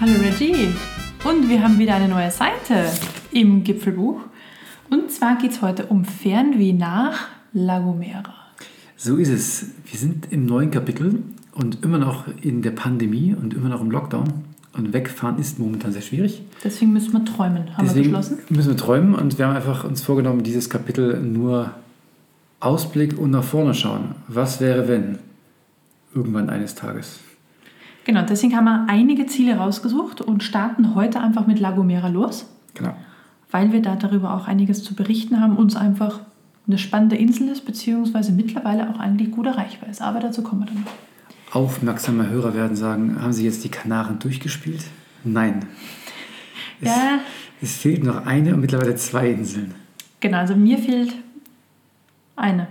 Hallo Reggie. Und wir haben wieder eine neue Seite im Gipfelbuch. Und zwar geht es heute um Fernweh nach La Gomera. So ist es. Wir sind im neuen Kapitel und immer noch in der Pandemie und immer noch im Lockdown. Und wegfahren ist momentan sehr schwierig. Deswegen müssen wir träumen, haben Deswegen wir beschlossen. müssen wir träumen und wir haben einfach uns vorgenommen, dieses Kapitel nur Ausblick und nach vorne schauen. Was wäre, wenn? Irgendwann eines Tages. Genau, deswegen haben wir einige Ziele rausgesucht und starten heute einfach mit La Gomera los, Genau. weil wir da darüber auch einiges zu berichten haben. Uns einfach eine spannende Insel ist, beziehungsweise mittlerweile auch eigentlich gut erreichbar ist. Aber dazu kommen wir dann noch. Aufmerksame Hörer werden sagen, haben Sie jetzt die Kanaren durchgespielt? Nein. Es, Ja. es fehlt noch eine und mittlerweile zwei Inseln. Genau, also mir fehlt eine.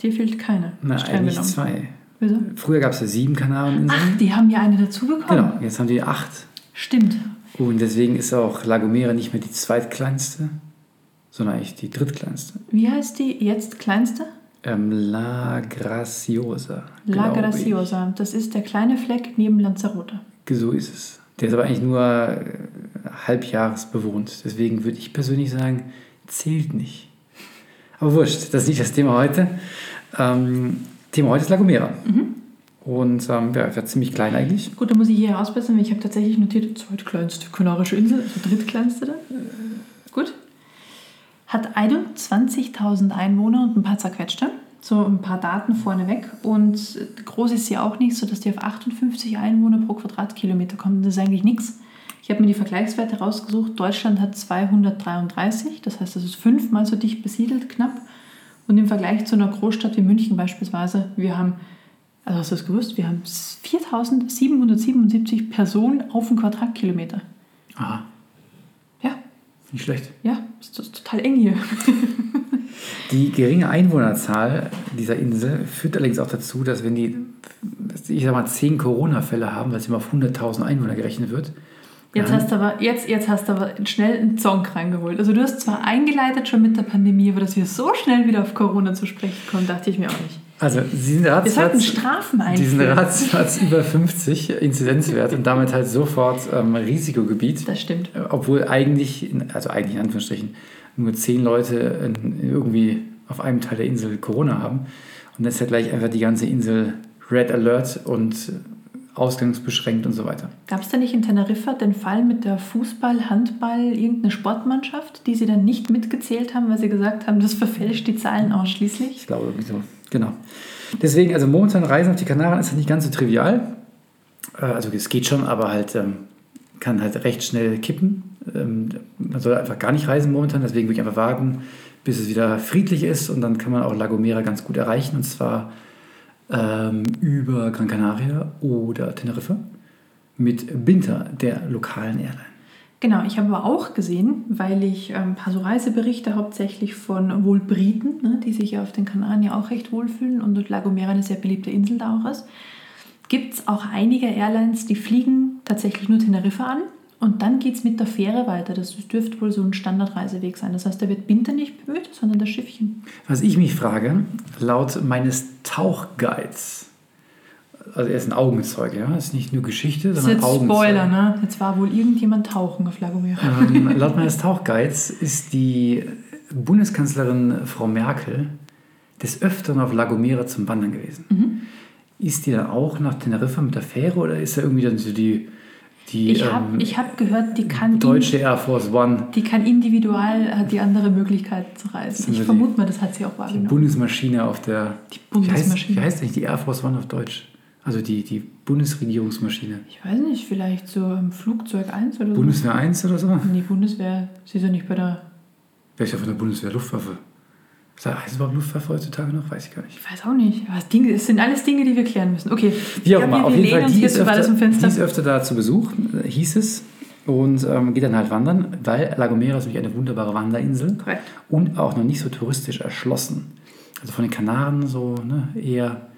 Dir fehlt keine. Streng eigentlich zwei. Wieso? Früher gab es ja sieben Kanareninseln. Ach, die haben ja eine dazu bekommen. Genau, jetzt haben die acht. Stimmt. Und deswegen ist auch La Gomera nicht mehr die zweitkleinste, sondern eigentlich die drittkleinste. Wie heißt die jetzt kleinste? Ähm, La Graciosa. La glaub ich. Graciosa. Das ist der kleine Fleck neben Lanzarote. So ist es. Der ist aber eigentlich nur äh, halbjahres bewohnt. Deswegen würde ich persönlich sagen, zählt nicht. Aber wurscht, das ist nicht das Thema heute. Ähm, Thema heute ist La Gomera. Mhm. Und ähm, ja, war ziemlich klein eigentlich. Gut, da muss ich hier herausbessern, weil ich habe tatsächlich notiert, zweitkleinste kanarische Insel, also drittkleinste da. Gut. Hat 21.000 Einwohner und ein paar zerquetschte. So ein paar Daten vorneweg. Und groß ist sie auch nicht, sodass die auf 58 Einwohner pro Quadratkilometer kommen. Das ist eigentlich nichts. Ich habe mir die Vergleichswerte rausgesucht. Deutschland hat 233, das heißt, das ist fünfmal so dicht besiedelt, knapp. Und im Vergleich zu einer Großstadt wie München beispielsweise, wir haben, also hast du das gewusst, wir haben 4777 Personen auf einen Quadratkilometer. Aha, Ja, nicht schlecht. ja, ist total eng hier. Die geringe Einwohnerzahl dieser Insel führt allerdings auch dazu, dass wenn die, ich sag mal, 10 Corona-Fälle haben, weil es immer auf 100.000 Einwohner gerechnet wird, Jetzt hast du aber, jetzt, jetzt hast du aber schnell einen Song reingeholt. Also du hast zwar eingeleitet schon mit der Pandemie, aber dass wir so schnell wieder auf Corona zu sprechen kommen, dachte ich mir auch nicht. Also, sie sind Wir sollten ratzfatz, Strafen die sind einführen. ratzfatz über 50 Inzidenzwert und damit halt sofort ähm, Risikogebiet. Das stimmt. Äh, Obwohl eigentlich, also eigentlich in Anführungsstrichen, nur 10 Leute in, irgendwie auf einem Teil der Insel Corona haben. Und dann ist ja gleich einfach die ganze Insel Red Alert und äh, ausgangsbeschränkt und so weiter. Gab es da nicht in Teneriffa den Fall mit der Fußball, Handball, irgendeine Sportmannschaft, die sie dann nicht mitgezählt haben, weil sie gesagt haben, das verfälscht die Zahlen ausschließlich? Ich glaube irgendwie so. Genau. Deswegen, also momentan Reisen auf die Kanaren ist halt nicht ganz so trivial. Äh, Also es geht schon, aber halt ähm, kann halt recht schnell kippen. Ähm, Man soll einfach gar nicht reisen momentan, deswegen würde ich einfach warten, bis es wieder friedlich ist und dann kann man auch La Gomera ganz gut erreichen und zwar ähm, über Gran Canaria oder Teneriffa mit Binter, der lokalen Airline. Genau, ich habe aber auch gesehen, weil ich ähm, ein paar so Reiseberichte hauptsächlich von wohl Briten, ne, die sich ja auf den Kanaren ja auch recht wohlfühlen und La Gomera eine sehr beliebte Insel da auch ist, gibt es auch einige Airlines, die fliegen tatsächlich nur Teneriffa an und dann geht es mit der Fähre weiter. Das dürfte wohl so ein Standardreiseweg sein. Das heißt, da wird Binter nicht bemüht, sondern das Schiffchen. Was ich mich frage, laut meines Tauchguides, also er ist ein Augenzeuge, ja, ist nicht nur Geschichte, Das ist sondern jetzt. Spoiler, ne? Jetzt war wohl irgendjemand tauchen auf La Gomera. Ähm, laut meines Tauchguides ist die Bundeskanzlerin Frau Merkel des Öfteren auf La Gomera zum Wandern gewesen. Mhm. Ist die dann auch nach Teneriffa mit der Fähre oder ist da irgendwie dann so die, die Ich habe ähm, ich hab gehört, die kann, deutsche Air Force One, die kann individual, hat die andere Möglichkeit zu reisen. Ich vermute mal, das hat sie auch die wahrgenommen. Bundesmaschine auf der. Die Wie heißt, Bundesmaschine. wie heißt eigentlich die Air Force One auf Deutsch? Also die, die Bundesregierungsmaschine. Ich weiß nicht, vielleicht so im Flugzeug 1 oder so. Bundeswehr 1 oder so? Nee, Bundeswehr, sie ist ja nicht bei der. Wer ist ja von der Bundeswehr Luftwaffe? Ist das- Heißt es überhaupt Luftwaffe heutzutage noch? Weiß ich gar nicht. Ich weiß auch nicht. Aber es sind alles Dinge, die wir klären müssen. Okay. Wie auch immer, auf jeden Fall, die ist, öfter, im Fenster. die ist öfter da zu Besuch, äh, hieß es. Und ähm, geht dann halt wandern, weil La Gomera ist nämlich eine wunderbare Wanderinsel Korrekt. und auch noch nicht so touristisch erschlossen. Also von den Kanaren so ne, eher,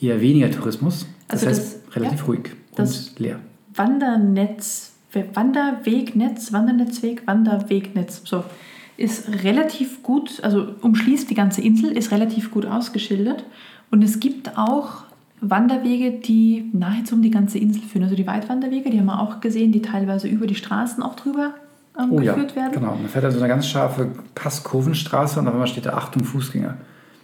eher weniger Tourismus. Das Also heißt das- relativ ja, ruhig das- und leer. Wandernetz, Wanderwegnetz, Wandernetzweg, Wanderwegnetz, so, ist relativ gut, also umschließt die ganze Insel, ist relativ gut ausgeschildert. Und es gibt auch Wanderwege, die nahezu um die ganze Insel führen. Also die Weitwanderwege, die haben wir auch gesehen, die teilweise über die Straßen auch drüber ähm, Oh ja, geführt werden. genau. Man fährt also eine ganz scharfe Passkurvenstraße und auf einmal steht da Achtung Fußgänger.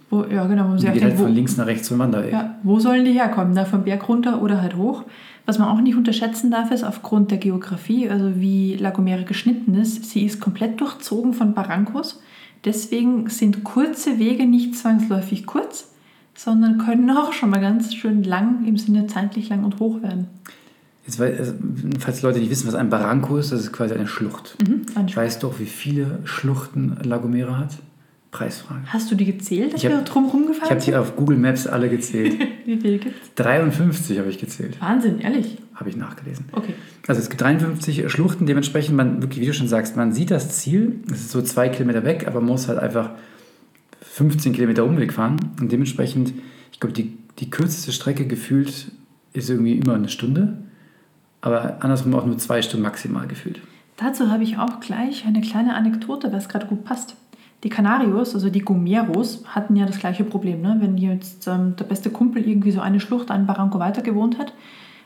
Wo, ja, genau. Man geht halt von links nach rechts zum Wanderweg. ja, wo sollen die herkommen? Da vom Berg runter oder halt hoch? Was man auch nicht unterschätzen darf, ist aufgrund der Geografie, also wie La Gomera geschnitten ist, sie ist komplett durchzogen von Barrancos. Deswegen sind kurze Wege nicht zwangsläufig kurz, sondern können auch schon mal ganz schön lang im Sinne zeitlich lang und hoch werden. Jetzt, also, falls Leute nicht wissen, was ein Barranco ist, das ist quasi eine Schlucht. Mhm. Ein Weißt du auch, wie viele Schluchten La Gomera hat? Preisfrage. Hast du die gezählt, dass Ich hab- wir drumherum Ich gefahren habe die auf Google Maps alle gezählt. Wie viel gibt's? 53 habe ich gezählt. Wahnsinn, ehrlich. Habe ich nachgelesen. Okay. Also es gibt 53 Schluchten, dementsprechend, man wirklich, wie du schon sagst, man sieht das Ziel, es ist so zwei Kilometer weg, aber man muss halt einfach 15 Kilometer Umweg fahren. Und dementsprechend, ich glaube, die, die kürzeste Strecke gefühlt ist irgendwie immer eine Stunde, aber andersrum auch nur zwei Stunden maximal gefühlt. Dazu habe ich auch gleich eine kleine Anekdote, was gerade gut passt. Die Canarios, also die Gomeros, hatten ja das gleiche Problem. Ne? Wenn jetzt ähm, der beste Kumpel irgendwie so eine Schlucht, einen Barranco weiter gewohnt hat,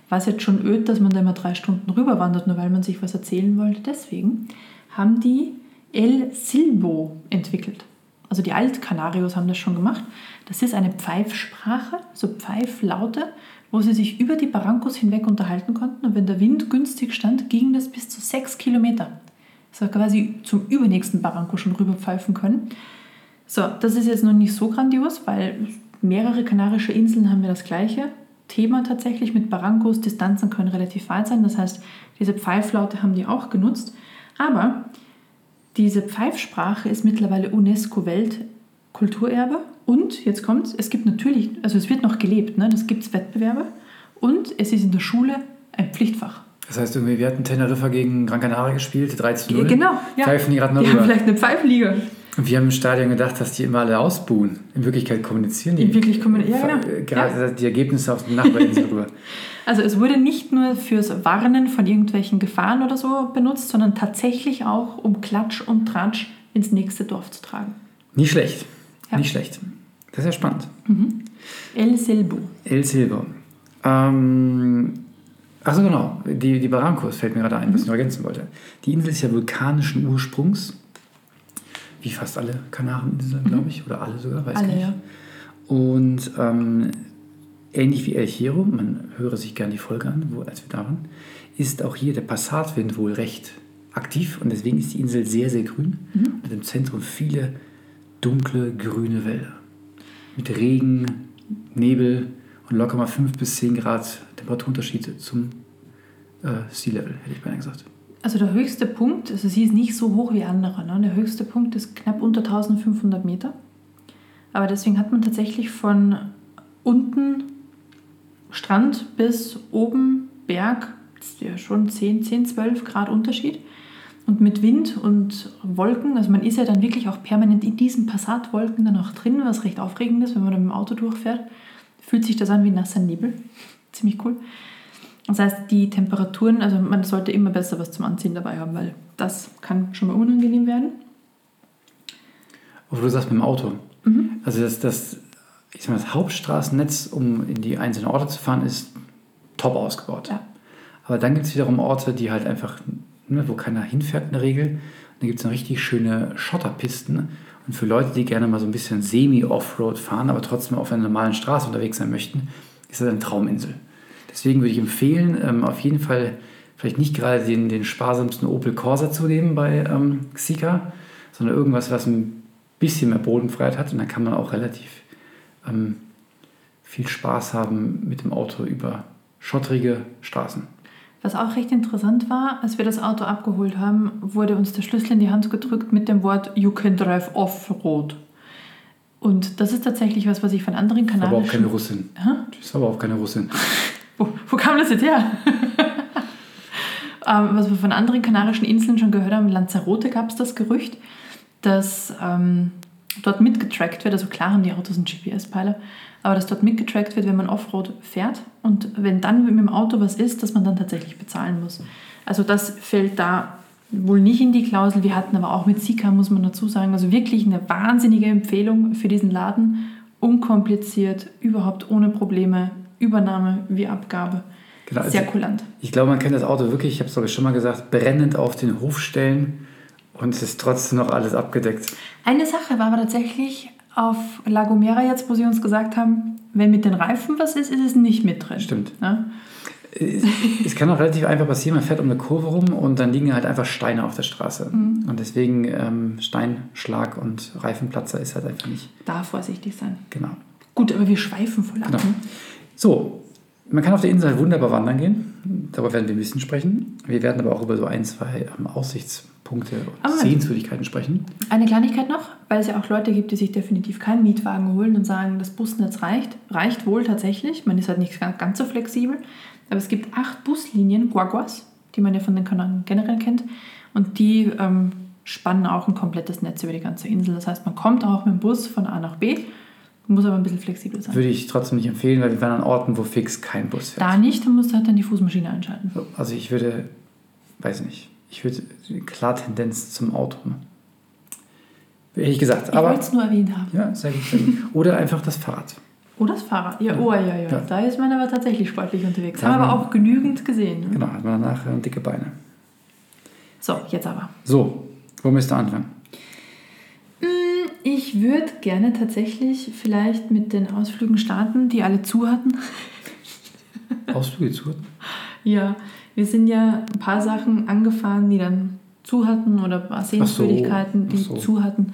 war es jetzt schon öd, dass man da immer drei Stunden rüberwandert, nur weil man sich was erzählen wollte. Deswegen haben die El Silbo entwickelt. Also die Altkanarios haben das schon gemacht. Das ist eine Pfeifsprache, so Pfeiflaute, wo sie sich über die Barrancos hinweg unterhalten konnten. Und wenn der Wind günstig stand, ging das bis zu sechs Kilometer. So quasi zum übernächsten Barranco schon rüber pfeifen können. So, das ist jetzt noch nicht so grandios, weil mehrere kanarische Inseln haben wir das gleiche Thema tatsächlich mit Barrancos. Distanzen können relativ weit sein. Das heißt, diese Pfeiflaute haben die auch genutzt. Aber diese Pfeifsprache ist mittlerweile UNESCO-Weltkulturerbe. Und jetzt kommt's, es gibt natürlich, also es wird noch gelebt, ne? das gibt es Wettbewerbe. Und es ist in der Schule ein Pflichtfach. Das heißt, irgendwie, wir hatten Teneriffa gegen Gran Canaria gespielt, 13 0 Genau, ja. Pfeifen die gerade noch Die haben vielleicht eine Pfeifliga. Und wir haben im Stadion gedacht, dass die immer alle ausbuhen. In Wirklichkeit kommunizieren die. In Wirklichkeit kommunizieren- ja, genau. äh, Gerade die Ergebnisse auf den Nachbarinsel rüber. Also es wurde nicht nur fürs Warnen von irgendwelchen Gefahren oder so benutzt, sondern tatsächlich auch, um Klatsch und Tratsch ins nächste Dorf zu tragen. Nicht schlecht. Ja. Nicht schlecht. Das ist ja spannend. El Selbu. El Silva. Ähm, Achso, genau. Die, die Barrancos fällt mir gerade ein, Mhm. was ich noch ergänzen wollte. Die Insel ist ja vulkanischen Ursprungs. Wie fast alle Kanareninseln, glaube ich. Oder alle sogar, weiß Mhm. Alle, ich nicht. ja. Und ähm, ähnlich wie El Hierro, man höre sich gerne die Folge an, wo, als wir da waren, ist auch hier der Passatwind wohl recht aktiv und deswegen ist die Insel sehr, sehr grün. Mhm. Und im Zentrum viele dunkle, grüne Wälder. Mit Regen, Nebel locker mal 5 bis 10 Grad Temperaturunterschied zum äh, Sea Level, hätte ich beinahe gesagt. Also der höchste Punkt, also sie ist nicht so hoch wie andere, ne? der höchste Punkt ist knapp unter 1500 Meter. Aber deswegen hat man tatsächlich von unten Strand bis oben Berg, ja schon 10, 10, 12 Grad Unterschied. Und mit Wind und Wolken, also man ist ja dann wirklich auch permanent in diesen Passatwolken dann auch drin, was recht aufregend ist, wenn man dann mit dem Auto durchfährt. Fühlt sich das an wie nasser Nebel. Ziemlich cool. Das heißt, die Temperaturen, also man sollte immer besser was zum Anziehen dabei haben, weil das kann schon mal unangenehm werden. Aber du sagst mit dem Auto. Mhm. Also das, das, ich sag mal, das Hauptstraßennetz, um in die einzelnen Orte zu fahren, ist top ausgebaut. Ja. Aber dann gibt es wiederum Orte, die halt einfach, ne, wo keiner hinfährt in der Regel. Dann gibt es noch richtig schöne Schotterpisten. Und für Leute, die gerne mal so ein bisschen semi-Offroad fahren, aber trotzdem auf einer normalen Straße unterwegs sein möchten, ist das eine Trauminsel. Deswegen würde ich empfehlen, ähm, auf jeden Fall vielleicht nicht gerade den, den sparsamsten Opel Corsa zu nehmen bei ähm, Xika, sondern irgendwas, was ein bisschen mehr Bodenfreiheit hat. Und dann kann man auch relativ ähm, viel Spaß haben mit dem Auto über schottrige Straßen. Was auch recht interessant war, als wir das Auto abgeholt haben, wurde uns der Schlüssel in die Hand gedrückt mit dem Wort You can drive off-road. Und das ist tatsächlich was, was ich von anderen Aber auch keine kanadischen... Russin. Hä? Die ist aber auch keine Russin. Wo, wo kam das jetzt her? ähm, was wir von anderen kanarischen Inseln schon gehört haben, in Lanzarote gab es das Gerücht, dass ähm, dort mitgetrackt wird. Also klar haben die Autos einen GPS-Peiler, aber dass dort mitgetrackt wird, wenn man Offroad fährt. Und wenn dann mit dem Auto was ist, dass man dann tatsächlich bezahlen muss. Also das fällt da wohl nicht in die Klausel. Wir hatten aber auch mit Sika, muss man dazu sagen, also wirklich eine wahnsinnige Empfehlung für diesen Laden. Unkompliziert, überhaupt ohne Probleme Übernahme wie Abgabe. Genau, also Sehr kulant. Ich glaube, man kann das Auto wirklich, ich habe es glaube ich schon mal gesagt, brennend auf den Hof stellen und es ist trotzdem noch alles abgedeckt. Eine Sache war aber tatsächlich auf La Gomera jetzt, wo sie uns gesagt haben, wenn mit den Reifen was ist, ist es nicht mit drin. Stimmt. Ja? Es, es kann auch relativ einfach passieren, man fährt um eine Kurve rum und dann liegen halt einfach Steine auf der Straße. Mhm. Und deswegen ähm, Steinschlag und Reifenplatzer ist halt einfach nicht. Da vorsichtig sein. Genau. Gut, aber wir schweifen voll ab. Genau. ne? So, man kann auf der Insel halt wunderbar wandern gehen. Darüber werden wir ein bisschen sprechen. Wir werden aber auch über so ein, zwei ähm, Aussichtspunkte und Aber- Sehenswürdigkeiten sprechen. Eine Kleinigkeit noch, weil es ja auch Leute gibt, die sich definitiv keinen Mietwagen holen und sagen, das Busnetz reicht. Reicht wohl tatsächlich. Man ist halt nicht ganz, ganz so flexibel. Aber es gibt acht Buslinien, Guaguas, die man ja von den Kanaren generell kennt. Und die ähm, spannen auch ein komplettes Netz über die ganze Insel. Das heißt, man kommt auch mit dem Bus von A nach B, muss aber ein bisschen flexibel sein. Würde ich trotzdem nicht empfehlen, weil wir waren an Orten, wo fix kein Bus fährt. Da nicht, dann musst du halt dann die Fußmaschine einschalten. So, Also ich würde, weiß nicht, ich würde klar Tendenz zum Auto. ne? Hätte ich gesagt. Ich Aber wollte es nur erwähnt haben. ja, sehr gut, sehr gut. Oder einfach das Fahrrad. Oder das Fahrrad. Ja, oh ja, ja, Ja. Da ist man aber tatsächlich sportlich unterwegs. Haben aber man- auch genügend gesehen. Ne? Genau, hat man danach äh, dicke Beine. So, jetzt aber. So, wo müsst ihr anfangen? Ich würde gerne tatsächlich vielleicht mit den Ausflügen starten, die alle zu hatten. Ausflüge zu? Ja, wir sind ja ein paar Sachen angefahren, die dann zu hatten oder ein paar Sehenswürdigkeiten, die so. zu hatten.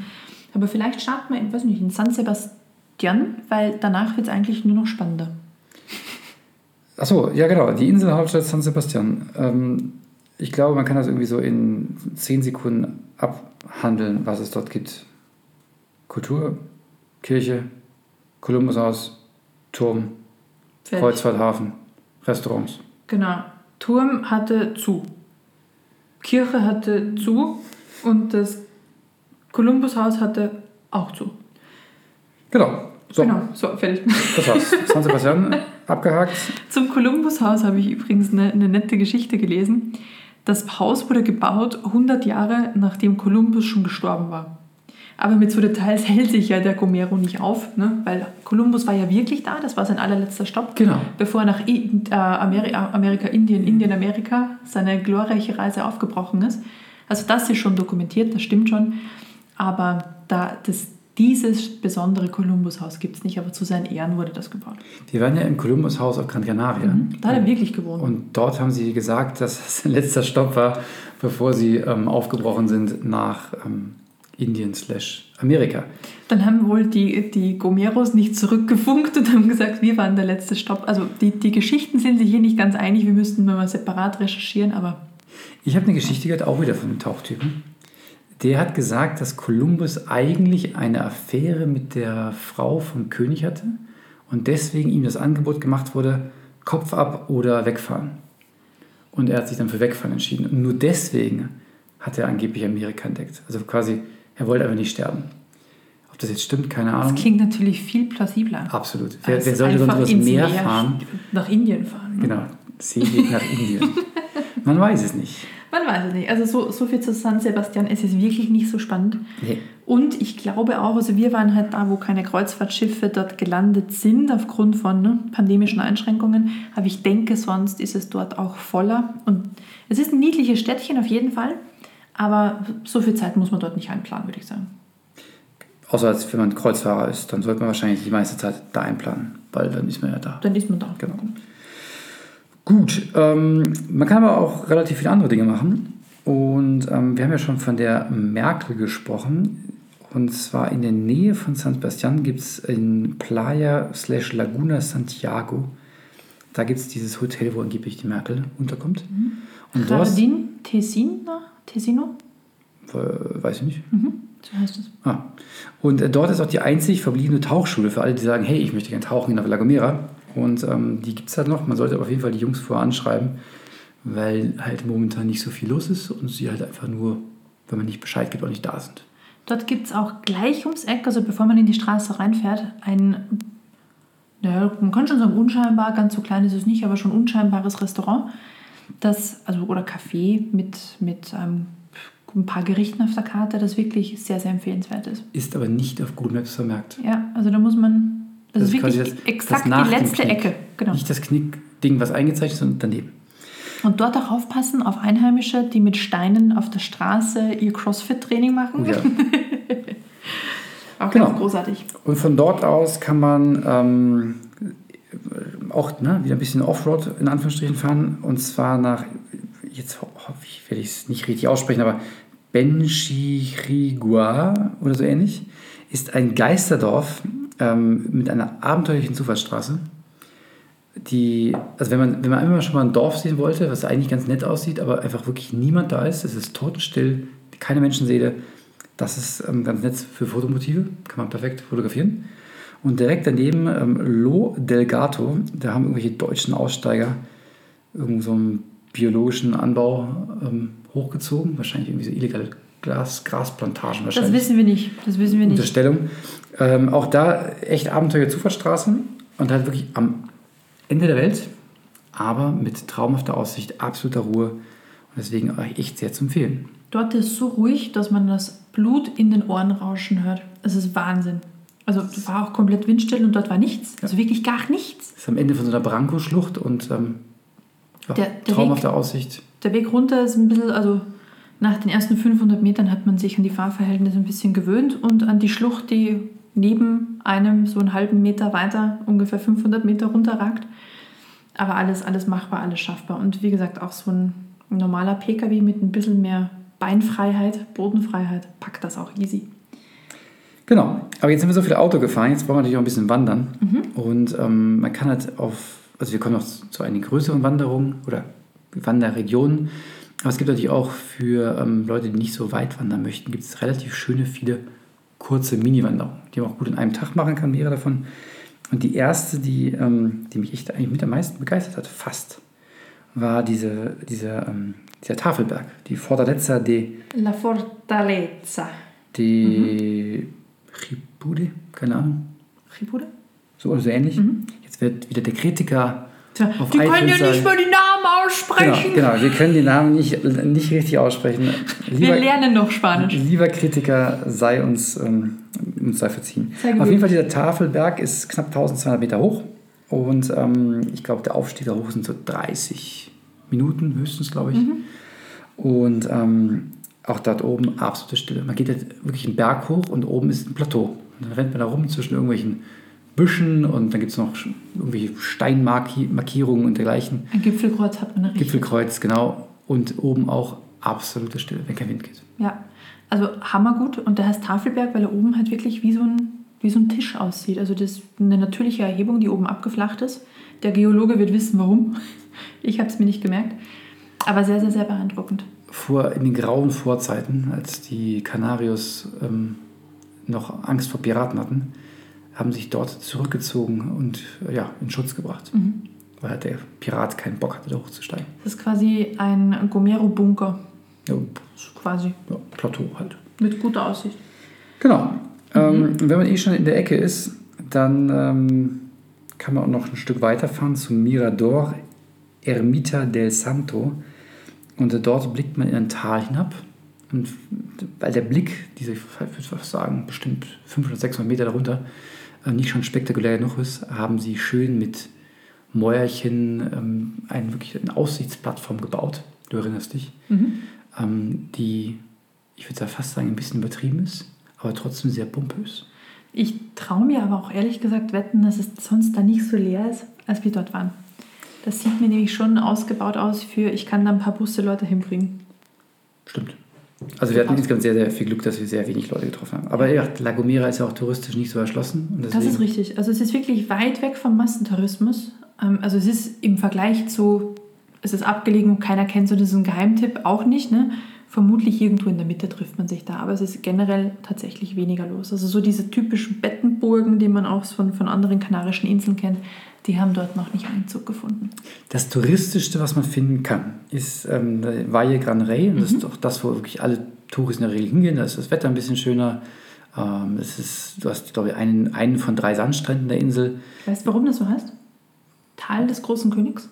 Aber vielleicht starten wir in, weiß nicht, in San Sebastian, weil danach wird es eigentlich nur noch spannender. Achso, ja genau, die Inselhauptstadt San Sebastian. Ähm, ich glaube, man kann das irgendwie so in 10 Sekunden abhandeln, was es dort gibt. Kultur, Kirche, Kolumbushaus, Turm, Fertig. Kreuzfahrthafen, Restaurants. Genau. Turm hatte zu. Kirche hatte zu und das Kolumbushaus hatte auch zu. Genau, so, Genau, so, fertig. das war's. San Sebastian abgehakt. Zum Kolumbushaus habe ich übrigens eine, eine nette Geschichte gelesen. Das Haus wurde gebaut 100 Jahre nachdem Kolumbus schon gestorben war. Aber mit so Details hält sich ja der Gomero nicht auf, ne? weil Kolumbus war ja wirklich da, das war sein allerletzter Stopp. Genau. Bevor er nach I äh, Amerika, Amerika, Indien, Indien, Amerika seine glorreiche Reise aufgebrochen ist. Also das ist schon dokumentiert, das stimmt schon. Aber da, das, dieses besondere Kolumbushaus gibt es nicht, aber zu seinen Ehren wurde das gebaut. Wir waren ja im Kolumbushaus auf Gran Canaria. Da hat er wirklich gewohnt. Und dort haben sie gesagt, dass es sein letzter Stopp war, bevor sie ähm, aufgebrochen sind nach ähm, Indien slash Amerika. Dann haben wohl die, die Gomeros nicht zurückgefunkt und haben gesagt, wir waren der letzte Stopp. Also die, die Geschichten sind sich hier nicht ganz einig, wir müssten mal separat recherchieren, aber Ich habe eine Geschichte gehört, auch wieder von einem Tauchtypen. Der hat gesagt, dass Kolumbus eigentlich eine Affäre mit der Frau vom König hatte und deswegen ihm das Angebot gemacht wurde, Kopf ab oder wegfahren. Und er hat sich dann für wegfahren entschieden. Und nur deswegen hat er angeblich Amerika entdeckt. Also quasi, er wollte einfach nicht sterben. Ob das jetzt stimmt, keine das Ahnung. klingt natürlich viel plausibler. Absolut. Wer, wer sollte sonst ins Meer fahren? Nach Indien fahren. Genau, Seeweg nach Indien. Man weiß es nicht. Man weiß es nicht. Also so, so viel zu San Sebastian, es ist wirklich nicht so spannend. Nee. Und ich glaube auch, also wir waren halt da, wo keine Kreuzfahrtschiffe dort gelandet sind, aufgrund von ne, pandemischen Einschränkungen. Aber ich denke, sonst ist es dort auch voller. Und es ist ein niedliches Städtchen auf jeden Fall. Aber so viel Zeit muss man dort nicht einplanen, würde ich sagen. Außer als wenn man Kreuzfahrer ist, dann sollte man wahrscheinlich die meiste Zeit da einplanen, weil dann ist man ja da. Dann ist man da. Genau. Gut, ähm, man kann aber auch relativ viele andere Dinge machen. Und ähm, wir haben ja schon von der Merkel gesprochen. Und zwar in der Nähe von San Sebastian gibt es in Playa slash Laguna Santiago, da gibt es dieses Hotel, wo angeblich die Merkel unterkommt. Und dort, Jardin Tesino? Tesino? weiß ich nicht, Mhm. So heißt es. Ah. Und äh, dort ist auch die einzig verbliebene Tauchschule für alle, die sagen, hey, ich möchte gerne tauchen in der La Gomera. Und ähm, die gibt es halt noch. Man sollte aber auf jeden Fall die Jungs vorher anschreiben, weil halt momentan nicht so viel los ist und sie halt einfach nur, wenn man nicht Bescheid gibt, auch nicht da sind. Dort gibt es auch gleich ums Eck, also bevor man in die Straße reinfährt, ein, ja, man kann schon sagen unscheinbar, ganz so klein ist es nicht, aber schon unscheinbares Restaurant, das, also, oder Café mit, mit ähm, ein paar Gerichten auf der Karte, das wirklich sehr, sehr empfehlenswert ist. Ist aber nicht auf Google Maps vermerkt. Ja, also da muss man Das, Das ist wirklich das- exakt das die letzte Knick. Ecke. Genau. Nicht das Knickding, was eingezeichnet ist, sondern daneben. Und dort auch aufpassen auf Einheimische, die mit Steinen auf der Straße ihr CrossFit-Training machen. Oh ja. Auch Genau. ganz großartig. Und von dort aus kann man ähm, auch ne, wieder ein bisschen Offroad in Anführungsstrichen fahren. Und zwar nach, jetzt ho- hoffe ich, werde ich es nicht richtig aussprechen, aber Benchirigua oder so ähnlich, ist ein Geisterdorf ähm, mit einer abenteuerlichen Zufahrtsstraße. Die, also wenn man, wenn man immer schon mal ein Dorf sehen wollte, was eigentlich ganz nett aussieht, aber einfach wirklich niemand da ist, es ist totenstill, keine Menschenseele, das ist ähm, ganz nett für Fotomotive, kann man perfekt fotografieren. Und direkt daneben ähm, Lo del Gato, da haben irgendwelche deutschen Aussteiger irgend so einen biologischen Anbau ähm, hochgezogen, wahrscheinlich irgendwie so illegale Glas, Grasplantagen Das wahrscheinlich. wissen wir nicht. Das wissen wir nicht. Unterstellung. Ähm, auch da echt Abenteuer Zufahrtsstraße und halt wirklich am Ende der Welt, aber mit traumhafter Aussicht, absoluter Ruhe und deswegen echt sehr zu empfehlen. Dort ist so ruhig, dass man das Blut in den Ohren rauschen hört. Es ist Wahnsinn. Also es war auch komplett windstill und dort war nichts. Also wirklich gar nichts. Ist am Ende von so einer Branko-Schlucht und ähm, ja, Der- der traumhafte Aussicht. Der Weg runter ist ein bisschen, also nach den ersten 500 Metern hat man sich an die Fahrverhältnisse ein bisschen gewöhnt und an die Schlucht, die neben einem so einen halben Meter weiter, ungefähr 500 Meter runterragt. Aber alles, alles machbar, alles schaffbar. Und wie gesagt, auch so ein normaler PKW mit ein bisschen mehr Beinfreiheit, Bodenfreiheit, packt das auch easy. Genau, aber jetzt sind wir so viel Auto gefahren, jetzt wollen wir natürlich auch ein bisschen wandern. Mhm. Und ähm, man kann halt auf, also wir kommen noch zu einigen größeren Wanderungen oder Wanderregionen, aber es gibt natürlich auch für ähm, Leute, die nicht so weit wandern möchten, gibt es relativ schöne, viele kurze Mini-Wanderungen, die man auch gut in einem Tag machen kann, mehrere davon. Und die erste, die, ähm, die mich echt eigentlich mit am meisten begeistert hat, fast, war diese, diese, ähm, dieser Tafelberg, die Fortaleza de La Fortaleza. die Ripude, keine Ahnung, Ripude? so oder so ähnlich. Jetzt wird wieder der Kritiker Tja, Auf die können ja iTunes nicht sagen- mal die Namen Genau, aussprechen. genau, wir können die Namen nicht, nicht richtig aussprechen. Wir Lieber, lernen noch Spanisch. lieber Kritiker, sei uns, ähm, uns sei verziehen. Auf jeden Fall, dieser Tafelberg ist knapp 1200 Meter hoch und ähm, ich glaube, der Aufstieg da hoch sind so 30 Minuten höchstens, glaube ich. Und ähm, auch dort oben absolute Stille. Man geht jetzt wirklich einen Berg hoch und oben ist ein Plateau. Und dann rennt man da rum zwischen irgendwelchen Büschen und dann gibt es noch irgendwelche Steinmarkierungen und dergleichen. Ein Gipfelkreuz hat man richtig. Gipfelkreuz, genau. Und oben auch absolute Stille, wenn kein Wind geht. Ja, also hammergut. Und der heißt Tafelberg, weil er oben halt wirklich wie so ein, wie so ein Tisch aussieht. Also das ist eine natürliche Erhebung, die oben abgeflacht ist. Der Geologe wird wissen, warum. Ich habe es mir nicht gemerkt. Aber sehr, sehr, sehr beeindruckend. Vor, in den grauen Vorzeiten, als die Kanarios ähm, noch Angst vor Piraten hatten, haben sich dort zurückgezogen und äh, ja, in Schutz gebracht. Weil halt der Pirat keinen Bock hatte, da hochzusteigen. Das ist quasi ein Gomero-Bunker, Ja, quasi. ja, Plateau halt. Mit guter Aussicht. Genau. Ähm, wenn man eh schon in der Ecke ist, dann ähm, kann man auch noch ein Stück weiterfahren zum Mirador Ermita del Santo. Und dort blickt man in ein Tal hinab. Und weil der Blick, diese, ich würde sagen, bestimmt 500, 600 Meter darunter, äh, nicht schon spektakulär genug ist, haben sie schön mit Mäuerchen ähm, eine, wirklich eine Aussichtsplattform gebaut. Du erinnerst dich. Ähm, die, ich würde fast sagen, ein bisschen übertrieben ist, aber trotzdem sehr pompös. Ich traue mir aber auch ehrlich gesagt wetten, dass es sonst da nicht so leer ist, als wir dort waren. Das sieht mir nämlich schon ausgebaut aus für, ich kann da ein paar Busse Leute hinbringen. Stimmt. Also wir hatten insgesamt sehr, sehr viel Glück, dass wir sehr wenig Leute getroffen haben. Aber ja, La Gomera ist ja auch touristisch nicht so erschlossen. Das ist richtig. Also es ist wirklich weit weg vom Massentourismus. Ähm, Also es ist im Vergleich zu, es ist abgelegen und keiner kennt so, das ist ein Geheimtipp, auch nicht. Ne? Vermutlich irgendwo in der Mitte trifft man sich da, aber es ist generell tatsächlich weniger los. Also so diese typischen Bettenburgen, die man auch von, von anderen kanarischen Inseln kennt, die haben dort noch nicht Einzug gefunden. Das Touristischste, was man finden kann, ist ähm, Valle Gran Rey. Und das Mhm. ist auch das, wo wirklich alle Touristen in der Regel hingehen. Da ist das Wetter ein bisschen schöner. Ähm, es ist, du hast, glaube ich, einen, einen von drei Sandstränden der Insel. Weißt du, warum das so heißt? Tal des großen Königs?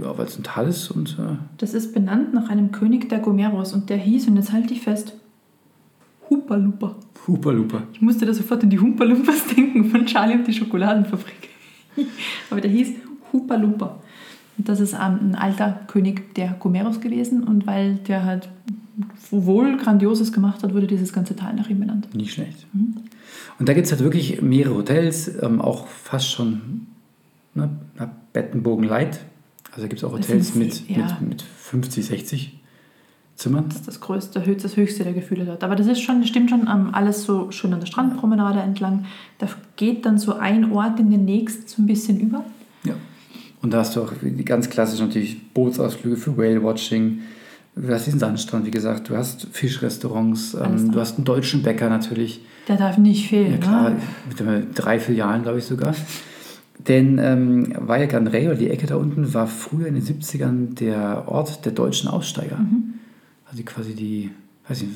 Ja, weil es ein Tal ist und äh, Das ist benannt nach einem König der Gomeros und der hieß, und jetzt halte ich fest. Hoopa Loopa. Ich musste da sofort an die Humpa Lumpas denken von Charlie und die Schokoladenfabrik. Aber der hieß Hoopa Loopa. Und das ist ein alter König der Gomeros gewesen und weil der halt wohl Grandioses gemacht hat, wurde dieses ganze Tal nach ihm benannt. Nicht schlecht. Und da gibt es halt wirklich mehrere Hotels, ähm, auch fast schon ne, Bettenbogen Light. Also gibt es auch Hotels mit, ja. mit, mit 50, 60 Zimmern. Das ist das größte, höchste, das höchste der Gefühle dort. Aber das ist schon, das stimmt schon, ähm, alles so schön an der Strandpromenade entlang. Da geht dann so ein Ort in den nächsten so ein bisschen über. Ja. Und da hast du auch ganz klassisch natürlich Bootsausflüge für Whale-Watching. Du hast diesen Sandstrand, wie gesagt. Du hast Fischrestaurants. Ähm, du hast einen deutschen Bäcker natürlich. Der darf nicht fehlen. Ja klar, Ne? mit drei Filialen, glaube ich sogar. Denn ähm, Valle oder die Ecke da unten, war früher in den 70ern der Ort der deutschen Aussteiger. Also quasi die, weiß nicht,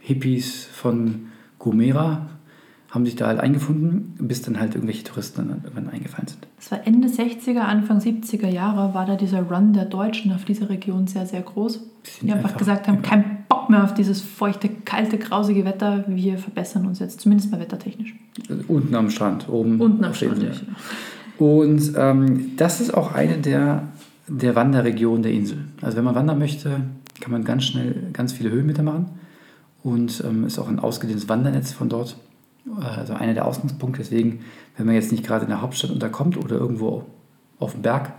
Hippies von Gomera haben sich da halt eingefunden, bis dann halt irgendwelche Touristen dann irgendwann eingefallen sind. Das war Ende 60er, Anfang 70er Jahre, war da dieser Run der Deutschen auf diese Region sehr, sehr groß. sind Die einfach, einfach- gesagt haben, kein Bock mehr auf dieses feuchte, kalte, grausige Wetter. Wir verbessern uns jetzt, zumindest mal wettertechnisch. Unten am Strand, oben Unten am Strand. Insel. Und ähm, das ist auch eine der, der Wanderregionen der Insel. Also wenn man wandern möchte, kann man ganz schnell ganz viele Höhenmeter machen. Und ähm, ist auch ein ausgedehntes Wandernetz von dort. Also einer der Ausgangspunkte. Deswegen, wenn man jetzt nicht gerade in der Hauptstadt unterkommt oder irgendwo auf dem Berg,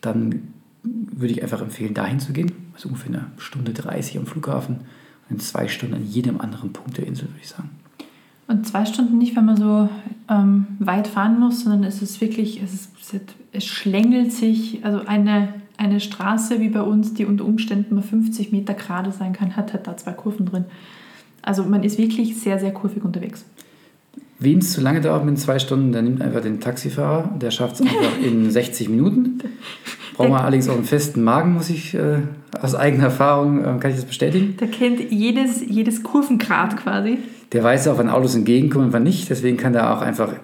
dann würde ich einfach empfehlen, dahin zu gehen. Also ungefähr eine Stunde 30 am Flughafen und in zwei Stunden an jedem anderen Punkt der Insel, würde ich sagen. Und zwei Stunden nicht, wenn man so ähm, weit fahren muss, sondern es ist wirklich, es, ist, es schlängelt sich, also eine, eine Straße wie bei uns, die unter Umständen mal 50 Meter gerade sein kann, hat halt da zwei Kurven drin. Also man ist wirklich sehr, sehr kurvig unterwegs. Wem es zu lange dauert mit zwei Stunden, der nimmt einfach den Taxifahrer. Der schafft es einfach in 60 Minuten. Braucht man allerdings auch einen festen Magen, muss ich äh, aus eigener Erfahrung, ähm, kann ich das bestätigen. Der kennt jedes, jedes Kurvengrad quasi. Der weiß auch, wann Autos entgegenkommen und wann nicht. Deswegen kann der auch einfach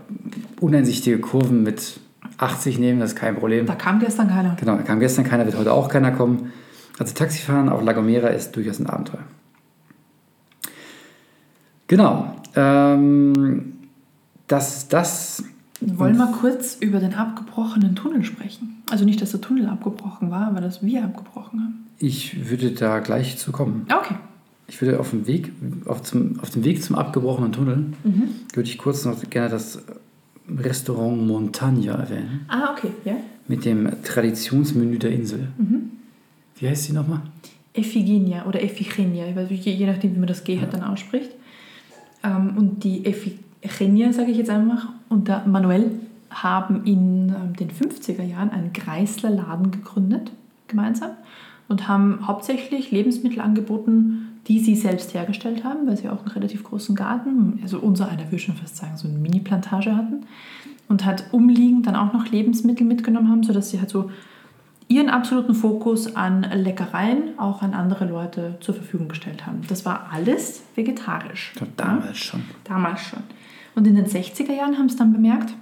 uneinsichtige Kurven mit 80 nehmen, das ist kein Problem. Da kam gestern keiner. Genau, da kam gestern keiner, wird heute auch keiner kommen. Also Taxifahren auf La Gomera ist durchaus ein Abenteuer. Genau. Ähm, das das. Wir wollen mal kurz über den abgebrochenen Tunnel sprechen. Also nicht, dass der Tunnel abgebrochen war, aber dass wir abgebrochen haben. Ich würde da gleich zu kommen. Okay. Ich würde auf dem Weg, auf, zum, auf dem Weg zum abgebrochenen Tunnel, würde ich kurz noch gerne das Restaurant Montagna erwähnen. Ah, okay, ja. Mit dem Traditionsmenü der Insel. Wie heißt sie nochmal? Iphigenia oder Iphigenia, ich weiß, je, je nachdem, wie man das G halt dann ausspricht. Ähm, und die Iphigenia, sage ich jetzt einfach, und der Manuel haben in ähm, den 50er Jahren einen Kreisler-Laden gegründet, gemeinsam, und haben hauptsächlich Lebensmittel angeboten, die sie selbst hergestellt haben, weil sie auch einen relativ großen Garten, also unser einer würde schon fast sagen, so eine Mini-Plantage hatten. Und hat umliegend dann auch noch Lebensmittel mitgenommen haben, sodass sie halt so ihren absoluten Fokus an Leckereien auch an andere Leute zur Verfügung gestellt haben. Das war alles vegetarisch. Ja, damals schon. Damals schon. Und in den 60er Jahren haben sie dann bemerkt,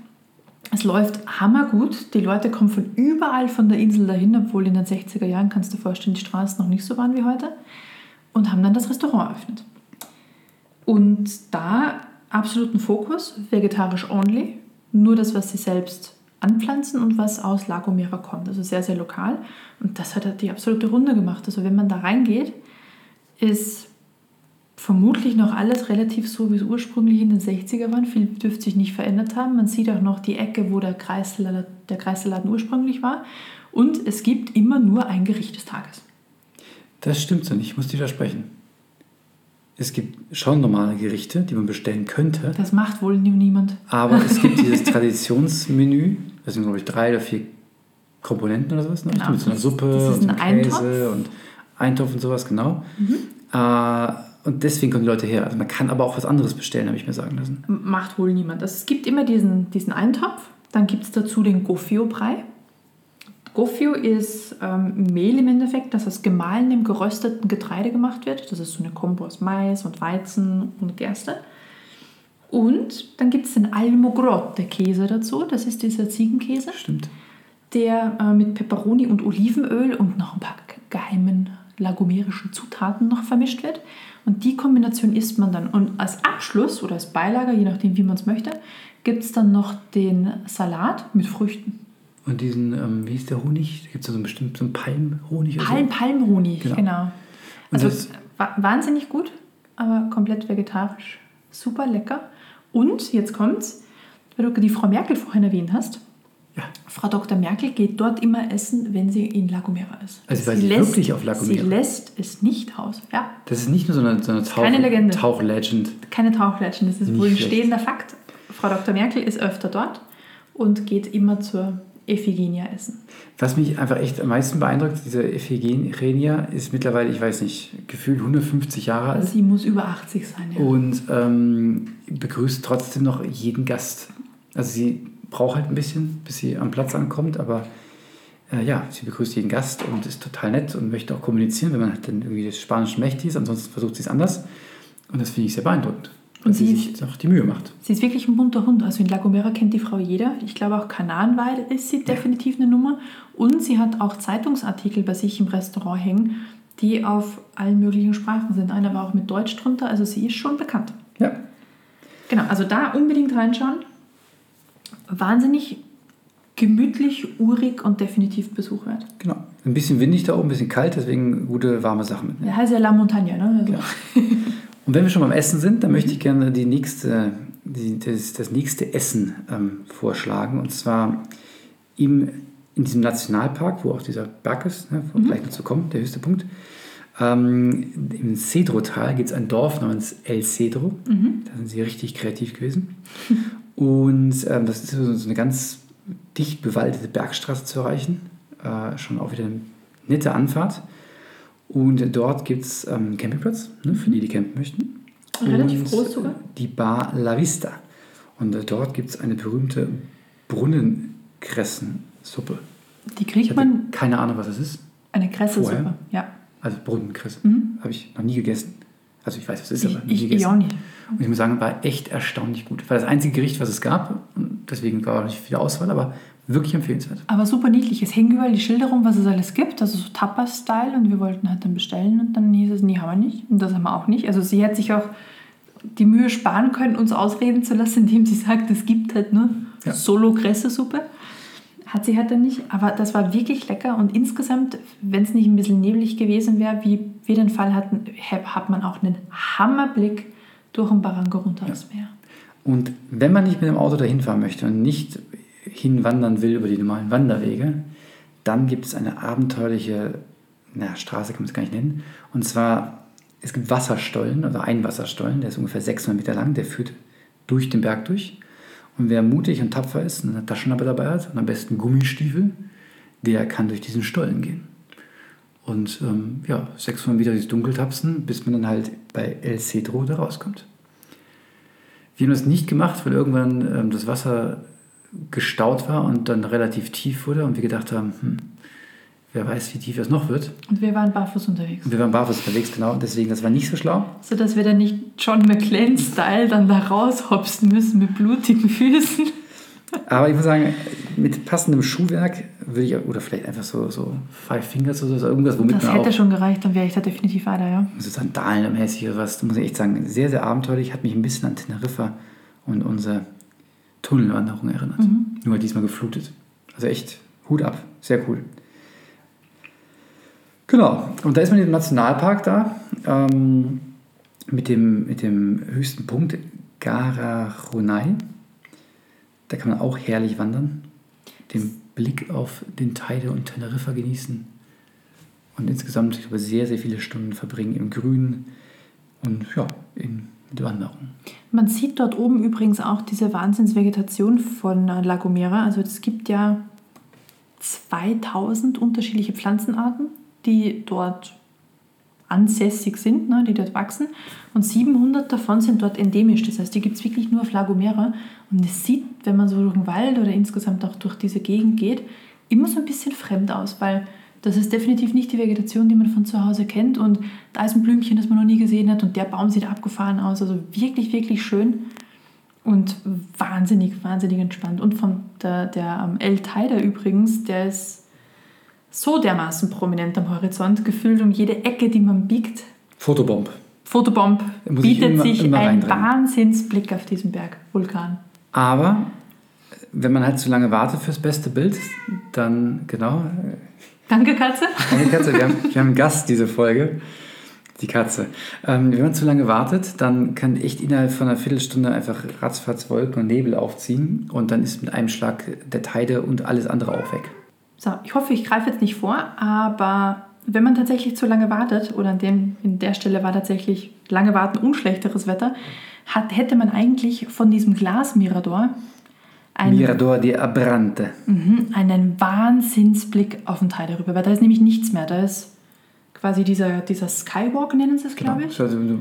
es läuft hammergut. Die Leute kommen von überall von der Insel dahin, obwohl in den 60er Jahren, kannst du dir vorstellen, die Straßen noch nicht so waren wie heute. Und haben dann das Restaurant eröffnet. Und da absoluten Fokus, vegetarisch only, nur das, was sie selbst anpflanzen und was aus La Gomera kommt. Also sehr, sehr lokal. Und das hat die absolute Runde gemacht. Also wenn man da reingeht, ist vermutlich noch alles relativ so, wie es ursprünglich in den 60er waren. Viel dürfte sich nicht verändert haben. Man sieht auch noch die Ecke, wo der Kreisladen, der Kreisladen ursprünglich war. Und es gibt immer nur ein Gericht des Tages. Das stimmt so nicht, ich muss widersprechen. Es gibt schon normale Gerichte, die man bestellen könnte, Das macht wohl nie- niemand. aber es gibt dieses Traditionsmenü, das sind glaube ich drei oder vier Komponenten oder sowas, ne? Genau. mit so einer Suppe Das ist und ein Käse und Eintopf und sowas, genau. Äh, und deswegen kommen die Leute her. Also man kann aber auch was anderes bestellen, habe ich mir sagen lassen. Macht wohl niemand. Also es gibt immer diesen, diesen Eintopf. Dann gibt es dazu den Gofio-Brei. Gofio ist ähm, Mehl im Endeffekt, das aus gemahlenem, gerösteten Getreide gemacht wird. Das ist so eine Kombo aus Mais und Weizen und Gerste. Und dann gibt es den Almogrotte-Käse dazu. Das ist dieser Ziegenkäse, Stimmt. der äh, mit Peperoni und Olivenöl und noch ein paar ge- geheimen lagomerischen Zutaten noch vermischt wird. Und die Kombination isst man dann. Und als Abschluss oder als Beilager, je nachdem, wie man es möchte, gibt es dann noch den Salat mit Früchten. Und diesen, ähm, wie ist der Honig? Da gibt es so einen bestimmten so einen Palmhonig. oder so. Palm, Palmhonig, Genau. genau. Also wahnsinnig gut, aber komplett vegetarisch. Super lecker. Und jetzt kommt's, weil du die Frau Merkel vorhin erwähnt hast. Ja. Frau Dr. Merkel geht dort immer essen, wenn sie in La Gomera ist. Also war sie wirklich auf La Gomera? Sie lässt es nicht aus. Ja, Das ist nicht nur so eine, so eine Tauch, Keine Legende. Tauchlegend. keine Tauchfletschen, das ist Nicht wohl ein stehender Fakt. Frau Dr. Merkel ist öfter dort und geht immer zur Ephigenia essen. Was mich einfach echt am meisten beeindruckt, diese Ephigenia ist mittlerweile, ich weiß nicht, gefühlt 150 Jahre alt. Sie muss über 80 sein. Ja. und ähm, begrüßt trotzdem noch jeden Gast. Also sie braucht halt ein bisschen, bis sie am Platz ankommt, aber äh, ja, sie begrüßt jeden Gast und ist total nett und möchte auch kommunizieren, wenn man halt dann irgendwie das Spanische mächtig ist, ansonsten versucht sie es anders. Und das finde ich sehr beeindruckend. Und sie sie sich auch die Mühe macht. Sie ist wirklich ein bunter Hund. Also in La Gomera kennt die Frau jeder. Ich glaube auch Kananweil ist sie definitiv eine Nummer. Und sie hat auch Zeitungsartikel bei sich im Restaurant hängen, die auf allen möglichen Sprachen sind. Einer war auch mit Deutsch drunter. Also sie ist schon bekannt. Ja, Genau, also da unbedingt reinschauen. Wahnsinnig gemütlich, urig und definitiv Besuch wert. genau. Ein bisschen windig da oben, ein bisschen kalt, deswegen gute warme Sachen mitnehmen. Der heißt ja La Montagne, ne? Also, Ja. Und wenn wir schon beim Essen sind, dann möchte ich gerne die nächste, die, das, das nächste Essen ähm, vorschlagen. Und zwar im, in diesem Nationalpark, wo auch dieser Berg ist, ne, wo gleich dazu kommt, der höchste Punkt. Ähm, Im Cedro-Tal gibt es ein Dorf namens El Cedro. Da sind sie richtig kreativ gewesen. Und ähm, das ist so so eine ganz dicht bewaldete Bergstraße zu erreichen. Äh, schon auch wieder eine nette Anfahrt. Und dort gibt es ähm, einen Campingplatz, ne, für die, die campen möchten. Relativ Und groß sogar. Die Bar La Vista. Und äh, dort gibt es eine berühmte Brunnenkressensuppe. Die kriegt man keine Ahnung, was das ist. eine Kresselsuppe. Vorher? Ja. Also Brunnenkresse. Habe ich noch nie gegessen. Also ich weiß, was es ist, Ich, aber nie ich, gegessen. ich auch nicht. Und ich muss sagen, war echt erstaunlich gut. War das einzige Gericht, was es gab. Und deswegen war auch nicht viel Auswahl, aber wirklich empfehlenswert. Aber super niedlich. Es hängen überall die Schilder rum, was es alles gibt. Also so Tapas-Style. Und wir wollten halt dann bestellen. Und dann hieß es, nee, haben wir nicht. Und das haben wir auch nicht. Also sie hat sich auch die Mühe sparen können, uns ausreden zu lassen, indem sie sagt, es gibt halt nur Ja. Solo-Kresse-Suppe. Hat sie halt dann nicht. Aber das war wirklich lecker. Und insgesamt, wenn es nicht ein bisschen neblig gewesen wäre, wie wir den Fall hatten, ha- hat man auch einen Hammerblick durch den Barranco runter aufs Meer. Und wenn man nicht mit dem Auto dahin fahren möchte und nicht hinwandern will über die normalen Wanderwege, dann gibt es eine abenteuerliche na, Straße, kann man es gar nicht nennen. Und zwar, es gibt Wasserstollen, oder ein Wasserstollen, der ist ungefähr 600 Meter lang, der führt durch den Berg durch. Und wer mutig und tapfer ist und eine Taschenlampe dabei hat und am besten Gummistiefel, der kann durch diesen Stollen gehen. Und ähm, ja, 600 Meter durchs Dunkel tapsen, bis man dann halt bei El Cedro da rauskommt. Wir haben das nicht gemacht, weil irgendwann ähm, das Wasser gestaut war und dann relativ tief wurde und wir gedacht haben, hm, wer weiß, wie tief das noch wird. Und wir waren barfuß unterwegs. Und wir waren barfuß unterwegs, genau, deswegen, das war nicht so schlau. So dass wir dann nicht John McClane-Style dann da raushopsen müssen mit blutigen Füßen. Aber ich muss sagen, mit passendem Schuhwerk würde ich, oder vielleicht einfach so, so Five Fingers oder so, irgendwas, womit Das man hätte auch schon gereicht, dann wäre ich da definitiv weiter, ja. so Sandalenmäßig oder was, muss ich echt sagen, sehr, sehr abenteuerlich, hat mich ein bisschen an Teneriffa und unsere Tunnelwanderung erinnert. Nur diesmal geflutet. Also echt Hut ab, sehr cool. Genau, und da ist man im Nationalpark da, ähm, mit, dem, mit dem höchsten Punkt, Garachunai. Da kann man auch herrlich wandern, den Blick auf den Teide und Teneriffa genießen und insgesamt ich glaube, sehr, sehr viele Stunden verbringen im Grünen und ja, in, Wanderung. Man sieht dort oben übrigens auch diese Wahnsinnsvegetation von La Gomera. Also es gibt ja 2000 unterschiedliche Pflanzenarten, die dort ansässig sind, ne, die dort wachsen. Und 700 davon sind dort endemisch. Das heißt, die gibt es wirklich nur auf La Gomera. Und es sieht, wenn man so durch den Wald oder insgesamt auch durch diese Gegend geht, immer so ein bisschen fremd aus, weil das ist definitiv nicht die Vegetation, die man von zu Hause kennt. Und da ist ein Blümchen, das man noch nie gesehen hat. Und der Baum sieht abgefahren aus. Also wirklich, wirklich schön. Und wahnsinnig, wahnsinnig entspannt. Und von der, der ähm, El Taider übrigens, der ist so dermaßen prominent am Horizont, gefühlt um jede Ecke, die man biegt. Fotobomb. Fotobomb bietet immer- sich immer ein. Wahnsinnsblick auf diesen Berg, Vulkan. Aber wenn man halt zu lange wartet fürs beste Bild, dann, genau, Danke, Katze. eine Katze, wir haben, wir haben einen Gast diese Folge, die Katze. Ähm, wenn man zu lange wartet, dann kann echt innerhalb von einer Viertelstunde einfach ratzfatz Wolken und Nebel aufziehen und dann ist mit einem Schlag der Teide und alles andere auch weg. So, ich hoffe, ich greife jetzt nicht vor, aber wenn man tatsächlich zu lange wartet, oder an dem, in der Stelle war tatsächlich lange warten unschlechteres Wetter, hat, hätte man eigentlich von diesem Glasmirador einen, Mirador di Abrante. Mhm, einen Wahnsinnsblick auf den Teil darüber, weil da ist nämlich nichts mehr. Da ist quasi dieser, dieser Skywalk, nennen sie es, glaube ich. Also äh,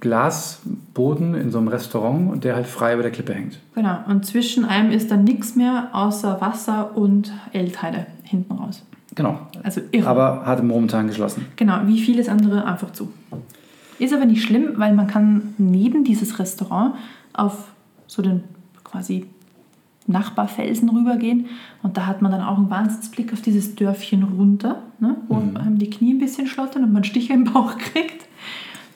Glasboden in so einem Restaurant und der halt frei über der Klippe hängt. Genau, und zwischen einem ist dann nichts mehr außer Wasser und L-Teile hinten raus. Genau. Also irre. Aber hat momentan geschlossen. Genau, wie vieles andere einfach zu. Ist aber nicht schlimm, weil man kann neben dieses Restaurant auf so den quasi Nachbarfelsen rübergehen und da hat man dann auch einen Wahnsinnsblick auf dieses Dörfchen runter, ne, wo einem die Knie ein bisschen schlottern und man Stiche im Bauch kriegt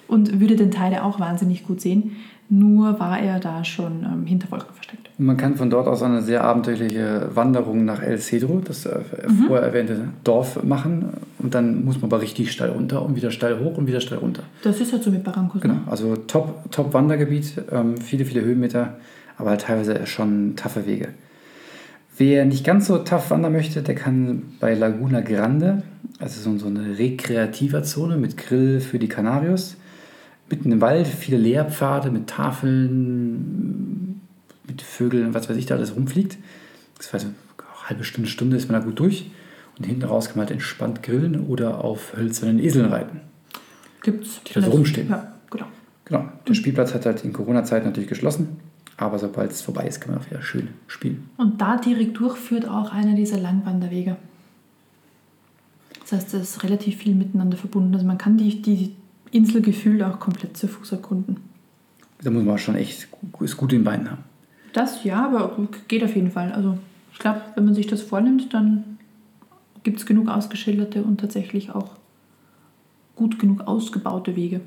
und würde den Teile auch wahnsinnig gut sehen. Nur war er da schon ähm, hinter Wolken versteckt. Und man kann von dort aus eine sehr abenteuerliche Wanderung nach El Cedro, das äh, vorher erwähnte Dorf, machen. Und dann muss man aber richtig steil runter und wieder steil hoch und wieder steil runter. Das ist halt so mit Barrancos. Genau, Ne? also top, top Wandergebiet, ähm, viele, viele Höhenmeter, aber halt teilweise schon taffe Wege. Wer nicht ganz so tough wandern möchte, der kann bei Laguna Grande, also so, eine rekreativer Zone mit Grill für die Canarios, mitten im Wald, viele Lehrpfade mit Tafeln, mit Vögeln, was weiß ich, da alles rumfliegt. Das war so eine halbe Stunde, Stunde ist man da gut durch. Und hinten raus kann man halt entspannt grillen oder auf hölzernen Eseln reiten. Gibt's Die da so rumstehen. Ja, genau. Genau, der Spielplatz hat halt in Corona-Zeit natürlich geschlossen, aber sobald es vorbei ist, kann man auch wieder schön spielen. Und da direkt durch führt auch einer dieser Langwanderwege. Das heißt, es ist relativ viel miteinander verbunden. Also man kann die, die Insel gefühlt auch komplett zu Fuß erkunden. Da muss man schon echt es gut in den Beinen haben. Das ja, aber geht auf jeden Fall. Also ich glaube, wenn man sich das vornimmt, dann gibt es genug ausgeschilderte und tatsächlich auch gut genug ausgebaute Wege.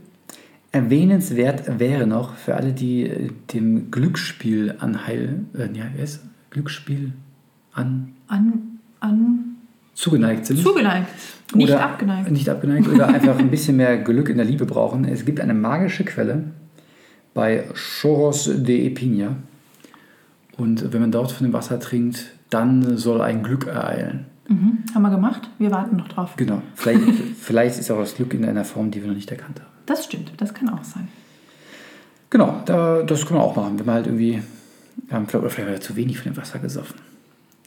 Erwähnenswert wäre noch für alle, die äh, dem Glücksspiel anheil, äh, ja, wie heißt es? Glücksspiel an An, an zugeneigt sind. zugeneigt, nicht oder abgeneigt. Nicht abgeneigt oder einfach ein bisschen mehr Glück in der Liebe brauchen. Es gibt eine magische Quelle bei Choros de Epinia. Und wenn man dort von dem Wasser trinkt, dann soll ein Glück ereilen. Mhm. Haben wir gemacht? Wir warten noch drauf. Genau. Vielleicht, vielleicht ist auch das Glück in einer Form, die wir noch nicht erkannt haben. Das stimmt, das kann auch sein. Genau, da, das kann man auch machen, wenn man halt irgendwie, ja, vielleicht, oder vielleicht hat er zu wenig von dem Wasser gesoffen.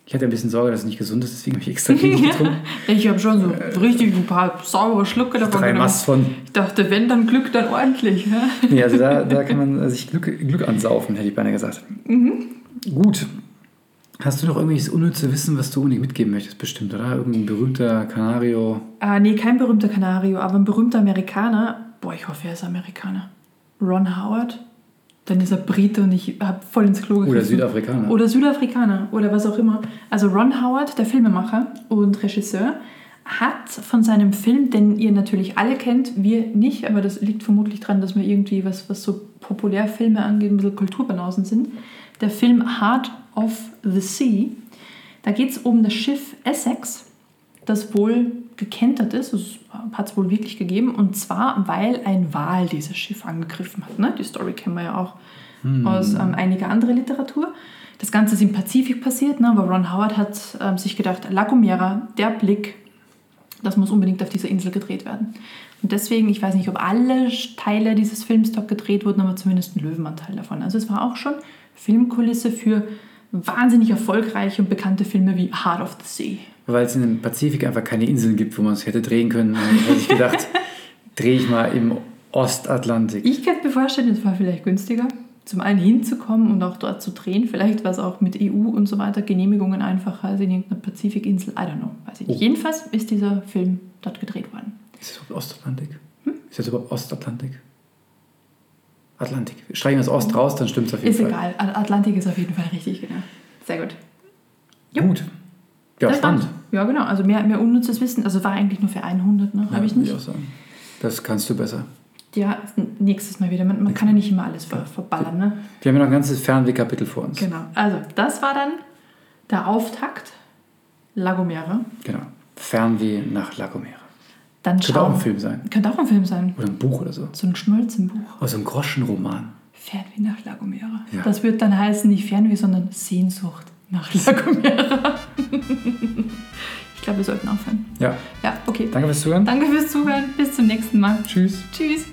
Ich hatte ein bisschen Sorge, dass es nicht gesund ist, deswegen habe ich extra wenig getrunken. Ich habe schon so richtig ein paar saure Schlucke davon Drei. Mass von. Ich dachte, wenn, dann Glück, dann ordentlich. Ja? Nee, also da, da kann man sich Glück, Glück ansaufen, hätte ich beinahe gesagt. Gut. Hast du noch irgendwelches unnütze Wissen, was du unbedingt mitgeben möchtest, bestimmt, oder? Irgendein berühmter Canario. Ah, nee, kein berühmter Kanario, aber ein berühmter Amerikaner. Boah, ich hoffe, er ist Amerikaner. Ron Howard. Dann ist er Brite und ich habe voll ins Klo Oder gegriffen. Südafrikaner. Oder Südafrikaner oder was auch immer. Also Ron Howard, der Filmemacher und Regisseur, hat von seinem Film, den ihr natürlich alle kennt, wir nicht, aber das liegt vermutlich daran, dass wir irgendwie, was, was so Populärfilme angeht, ein bisschen Kulturbanausen sind. Der Film Heart of the Sea. Da geht es um das Schiff Essex, das wohl gekentert ist, das hat es wohl wirklich gegeben, und zwar, weil ein Wal dieses Schiff angegriffen hat. Ne? Die Story kennen wir ja auch aus ähm, einiger anderer Literatur. Das Ganze ist im Pazifik passiert, ne? aber Ron Howard hat ähm, sich gedacht, La Gomera, der Blick, das muss unbedingt auf dieser Insel gedreht werden. Und deswegen, ich weiß nicht, ob alle Teile dieses Films dort gedreht wurden, aber zumindest ein Löwenanteil davon. Also es war auch schon Filmkulisse für wahnsinnig erfolgreiche und bekannte Filme wie Heart of the Sea. Weil es in dem Pazifik einfach keine Inseln gibt, wo man es hätte drehen können, habe ich gedacht, drehe ich mal im Ostatlantik. Ich könnte mir vorstellen, es war vielleicht günstiger, zum einen hinzukommen und auch dort zu drehen. Vielleicht war es auch mit EU und so weiter Genehmigungen einfacher als in irgendeiner Pazifikinsel. I don't know, weiß ich nicht. Oh. Jedenfalls ist dieser Film dort gedreht worden. Ist das überhaupt Ostatlantik? Ist das überhaupt Ostatlantik? Atlantik. Streichen wir das Ost raus, dann stimmt es auf jeden Ist Fall. egal, At- Atlantik ist auf jeden Fall richtig, genau. Sehr gut. Gut. Ja, Das spannend. war's. Ja, genau. Also mehr, mehr unnützes Wissen. Also war eigentlich nur für 100, ne? Habe ich nicht. auch sagen. Das kannst du besser. Ja, nächstes Mal wieder. Man, man kann ja nicht immer alles ver, verballern, ne? Wir haben ja noch ein ganzes Fernweh-Kapitel vor uns. Genau. Also, das war dann der Auftakt. Lagomera. Genau. Fernweh nach La Gomera. Dann Könnte auch ein Film sein. Könnte auch ein Film sein. Oder ein Buch oder so. So ein Schnulzenbuch. Oder so ein Groschenroman. Fernweh nach La Gomera. Ja. Das wird dann heißen, nicht Fernweh, sondern Sehnsucht nach La Gomera. ich glaube, wir sollten aufhören. Ja. Ja, okay. Danke fürs Zuhören. Danke fürs Zuhören. Bis zum nächsten Mal. Tschüss. Tschüss.